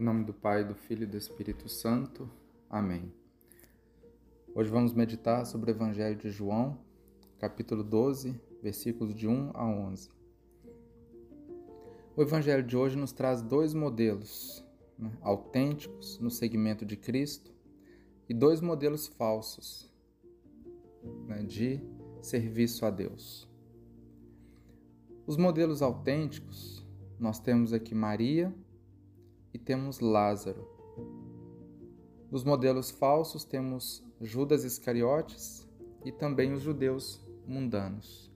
Em nome do Pai, do Filho e do Espírito Santo. Amém. Hoje vamos meditar sobre o Evangelho de João, capítulo 12, versículos de 1 a 11. O Evangelho de hoje nos traz dois modelos né, autênticos no segmento de Cristo e dois modelos falsos né, de serviço a Deus. Os modelos autênticos, nós temos aqui Maria e temos Lázaro. Nos modelos falsos temos Judas Iscariotes e também os judeus mundanos.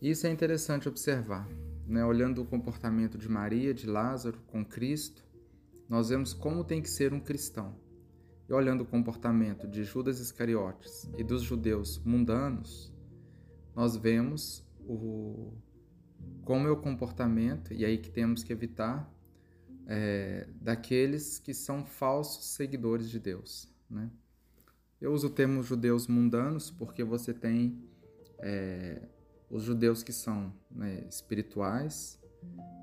Isso é interessante observar. Né? Olhando o comportamento de Maria, de Lázaro com Cristo, nós vemos como tem que ser um cristão. E olhando o comportamento de Judas Iscariotes e dos judeus mundanos, nós vemos o, como é o comportamento, e aí que temos que evitar, é, daqueles que são falsos seguidores de Deus. Né? Eu uso o termo judeus mundanos porque você tem é, os judeus que são né, espirituais.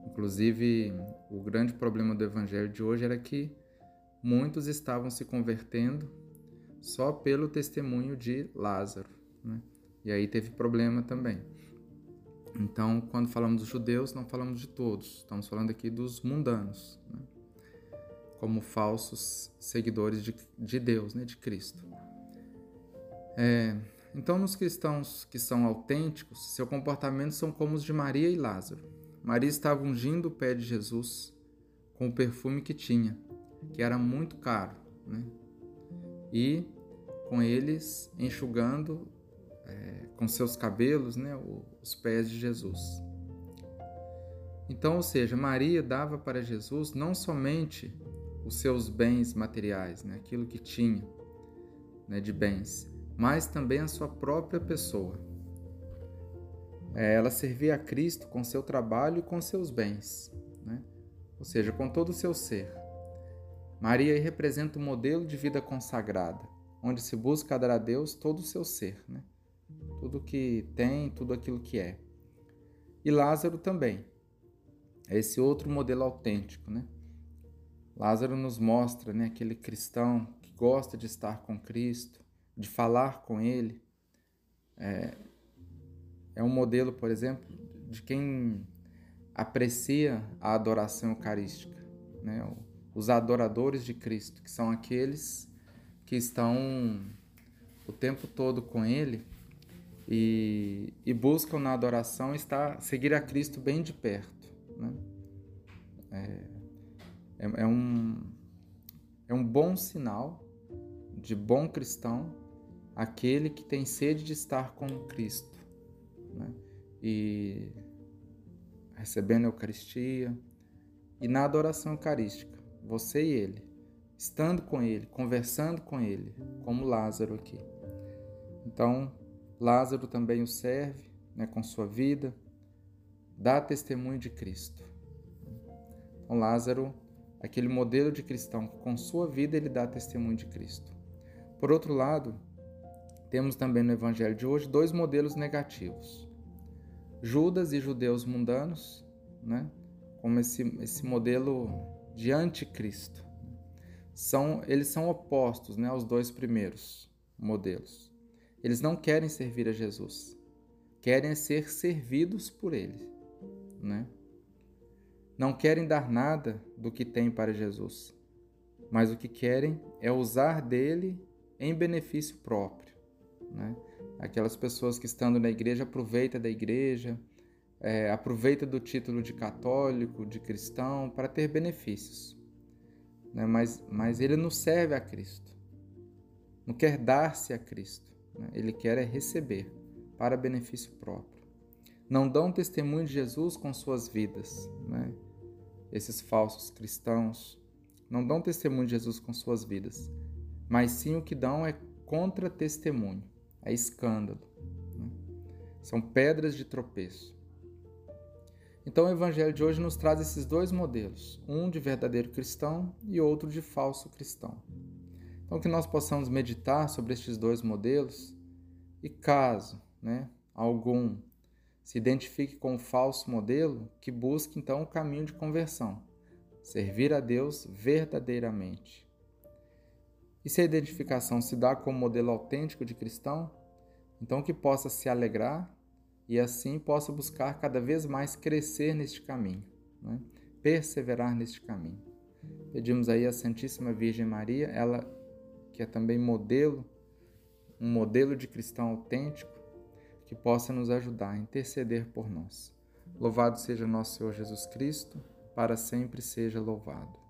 Inclusive, o grande problema do evangelho de hoje era que muitos estavam se convertendo só pelo testemunho de Lázaro. Né? E aí teve problema também. Então, quando falamos dos judeus, não falamos de todos, estamos falando aqui dos mundanos, né? como falsos seguidores de, de Deus, né? de Cristo. É, então, nos cristãos que são autênticos, seu comportamento são como os de Maria e Lázaro. Maria estava ungindo o pé de Jesus com o perfume que tinha, que era muito caro, né? e com eles enxugando é, com seus cabelos né, os pés de Jesus. Então, ou seja, Maria dava para Jesus não somente os seus bens materiais, né, aquilo que tinha né, de bens, mas também a sua própria pessoa. É, ela servia a Cristo com seu trabalho e com seus bens, né? ou seja, com todo o seu ser. Maria representa um modelo de vida consagrada, onde se busca dar a Deus todo o seu ser. Né? Tudo que tem, tudo aquilo que é. E Lázaro também. É esse outro modelo autêntico, né? Lázaro nos mostra, né, aquele cristão que gosta de estar com Cristo, de falar com Ele. É, é um modelo, por exemplo, de quem aprecia a adoração eucarística, né? Os adoradores de Cristo, que são aqueles que estão o tempo todo com Ele e, e buscam na adoração estar, seguir a Cristo bem de perto. Né? É, é, é, um, é um bom sinal de bom cristão aquele que tem sede de estar com Cristo né? e recebendo a Eucaristia e na adoração eucarística, você e ele, estando com ele, conversando com ele, como Lázaro aqui. Então, Lázaro também o serve né, com sua vida, dá testemunho de Cristo. Então, Lázaro, aquele modelo de cristão, com sua vida ele dá testemunho de Cristo. Por outro lado, temos também no Evangelho de hoje dois modelos negativos. Judas e judeus mundanos, né, como esse, esse modelo de anticristo. São, eles são opostos né, aos dois primeiros modelos. Eles não querem servir a Jesus, querem ser servidos por Ele, né? Não querem dar nada do que têm para Jesus, mas o que querem é usar dele em benefício próprio, né? Aquelas pessoas que estando na igreja aproveita da igreja, é, aproveita do título de católico, de cristão, para ter benefícios. Né? Mas, mas ele não serve a Cristo, não quer dar-se a Cristo. Né? Ele quer é receber para benefício próprio. Não dão testemunho de Jesus com suas vidas. Né? Esses falsos cristãos não dão testemunho de Jesus com suas vidas, mas sim o que dão é contra-testemunho, é escândalo. Né? São pedras de tropeço. Então o Evangelho de hoje nos traz esses dois modelos, um de verdadeiro cristão e outro de falso cristão. Então, que nós possamos meditar sobre estes dois modelos e, caso né, algum se identifique com o falso modelo, que busque então o caminho de conversão, servir a Deus verdadeiramente. E se a identificação se dá como modelo autêntico de cristão, então que possa se alegrar e assim possa buscar cada vez mais crescer neste caminho, né? perseverar neste caminho. Pedimos aí a Santíssima Virgem Maria, ela que é também modelo, um modelo de cristão autêntico, que possa nos ajudar a interceder por nós. Louvado seja nosso Senhor Jesus Cristo, para sempre seja louvado.